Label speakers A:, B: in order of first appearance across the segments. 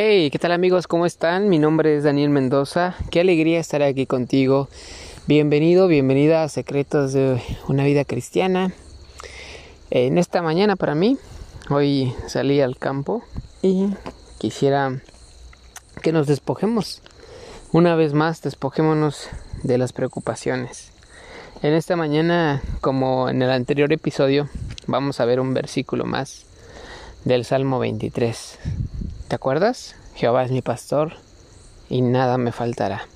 A: Hey, ¿qué tal amigos? ¿Cómo están? Mi nombre es Daniel Mendoza. Qué alegría estar aquí contigo. Bienvenido, bienvenida a Secretos de una vida cristiana. En esta mañana para mí, hoy salí al campo y quisiera que nos despojemos. Una vez más, despojémonos de las preocupaciones. En esta mañana, como en el anterior episodio, vamos a ver un versículo más del Salmo 23. ¿Te acuerdas? Jehová es mi pastor y nada me faltará.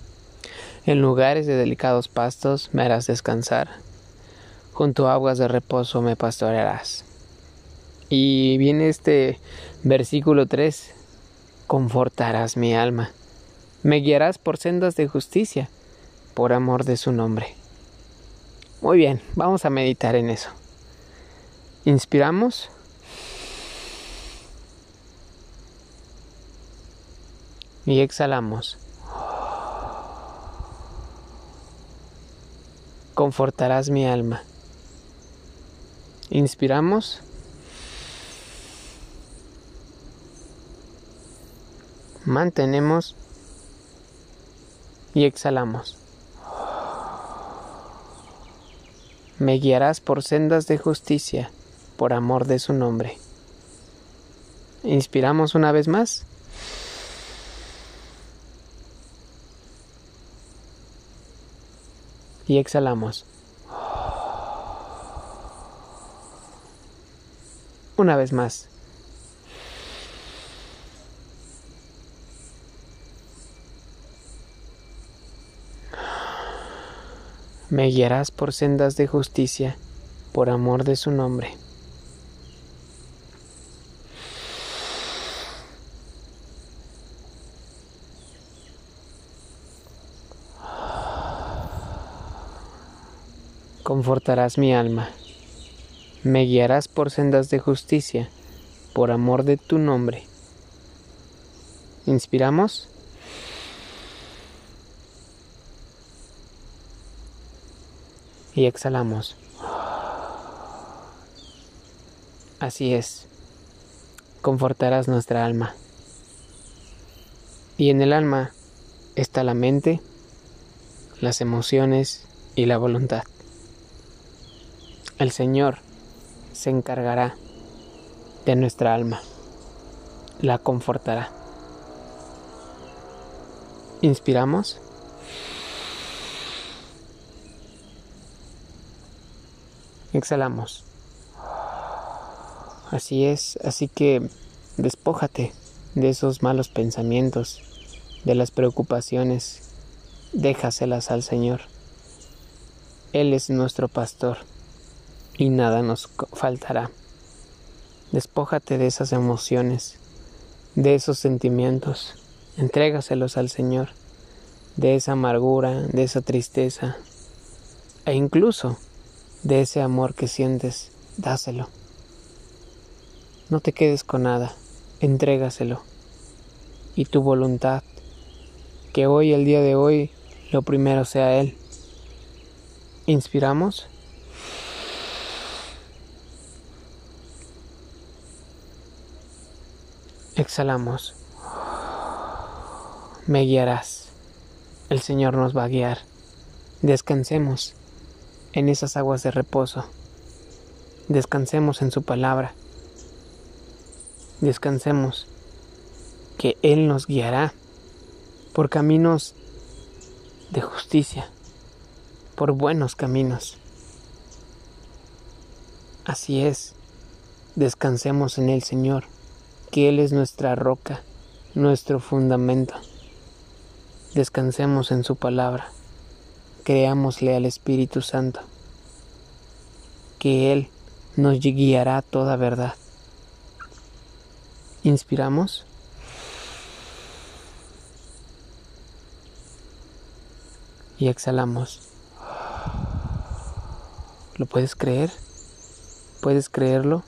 A: En lugares de delicados pastos me harás descansar. Junto a aguas de reposo me pastorearás. Y viene este versículo 3. Confortarás mi alma. Me guiarás por sendas de justicia, por amor de su nombre. Muy bien, vamos a meditar en eso. Inspiramos. Y exhalamos. Confortarás mi alma. Inspiramos. Mantenemos y exhalamos. Me guiarás por sendas de justicia, por amor de su nombre. Inspiramos una vez más. Y exhalamos. Una vez más. Me guiarás por sendas de justicia, por amor de su nombre. Confortarás mi alma. Me guiarás por sendas de justicia, por amor de tu nombre. Inspiramos. Y exhalamos. Así es. Confortarás nuestra alma. Y en el alma está la mente, las emociones y la voluntad. El Señor se encargará de nuestra alma, la confortará. Inspiramos. Exhalamos. Así es, así que despójate de esos malos pensamientos, de las preocupaciones, déjaselas al Señor. Él es nuestro pastor y nada nos faltará. Despójate de esas emociones, de esos sentimientos, entrégaselos al Señor, de esa amargura, de esa tristeza, e incluso de ese amor que sientes, dáselo. No te quedes con nada, entrégaselo. Y tu voluntad, que hoy, el día de hoy, lo primero sea Él. ¿Inspiramos? Exhalamos. Me guiarás. El Señor nos va a guiar. Descansemos en esas aguas de reposo. Descansemos en su palabra. Descansemos que Él nos guiará por caminos de justicia, por buenos caminos. Así es, descansemos en el Señor que Él es nuestra roca, nuestro fundamento. Descansemos en su palabra, creámosle al Espíritu Santo, que Él nos guiará toda verdad. ¿Inspiramos? Y exhalamos. ¿Lo puedes creer? ¿Puedes creerlo?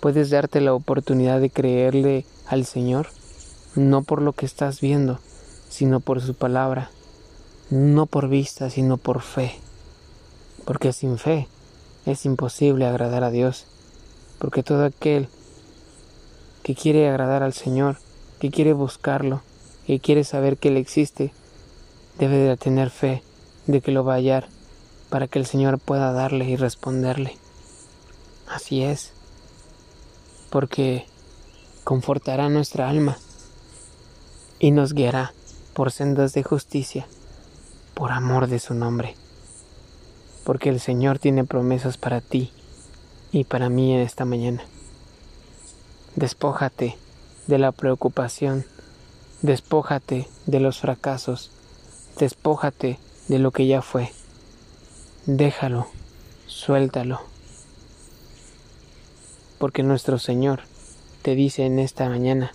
A: Puedes darte la oportunidad de creerle al Señor, no por lo que estás viendo, sino por su palabra, no por vista, sino por fe, porque sin fe es imposible agradar a Dios, porque todo aquel que quiere agradar al Señor que quiere buscarlo, que quiere saber que Él existe, debe de tener fe de que lo va a hallar para que el Señor pueda darle y responderle. Así es, porque confortará nuestra alma y nos guiará por sendas de justicia, por amor de su nombre. Porque el Señor tiene promesas para ti y para mí en esta mañana. Despójate de la preocupación, despójate de los fracasos, despójate de lo que ya fue. Déjalo, suéltalo. Porque nuestro Señor te dice en esta mañana,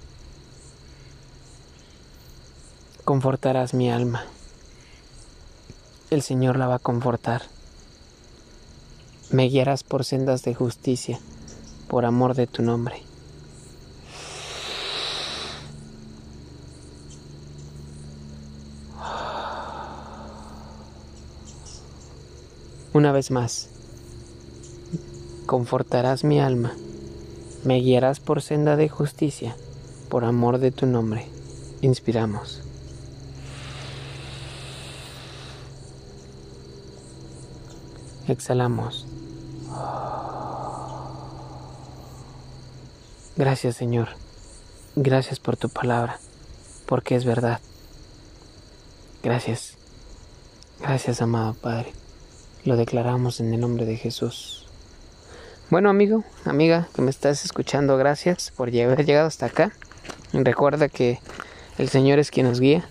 A: confortarás mi alma. El Señor la va a confortar. Me guiarás por sendas de justicia, por amor de tu nombre. Una vez más, confortarás mi alma, me guiarás por senda de justicia, por amor de tu nombre. Inspiramos. Exhalamos. Gracias Señor. Gracias por tu palabra, porque es verdad. Gracias. Gracias, amado Padre. Lo declaramos en el nombre de Jesús. Bueno, amigo, amiga que me estás escuchando, gracias por haber llegado hasta acá. Recuerda que el Señor es quien nos guía.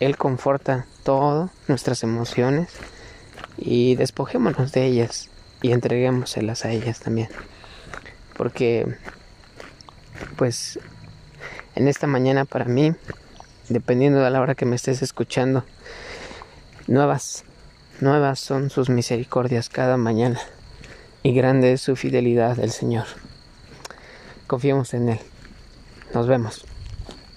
A: Él conforta todo, nuestras emociones y despojémonos de ellas y entreguémoselas a ellas también. Porque, pues, en esta mañana para mí, dependiendo de la hora que me estés escuchando, nuevas, nuevas son sus misericordias cada mañana y grande es su fidelidad del Señor. Confiemos en Él. Nos vemos.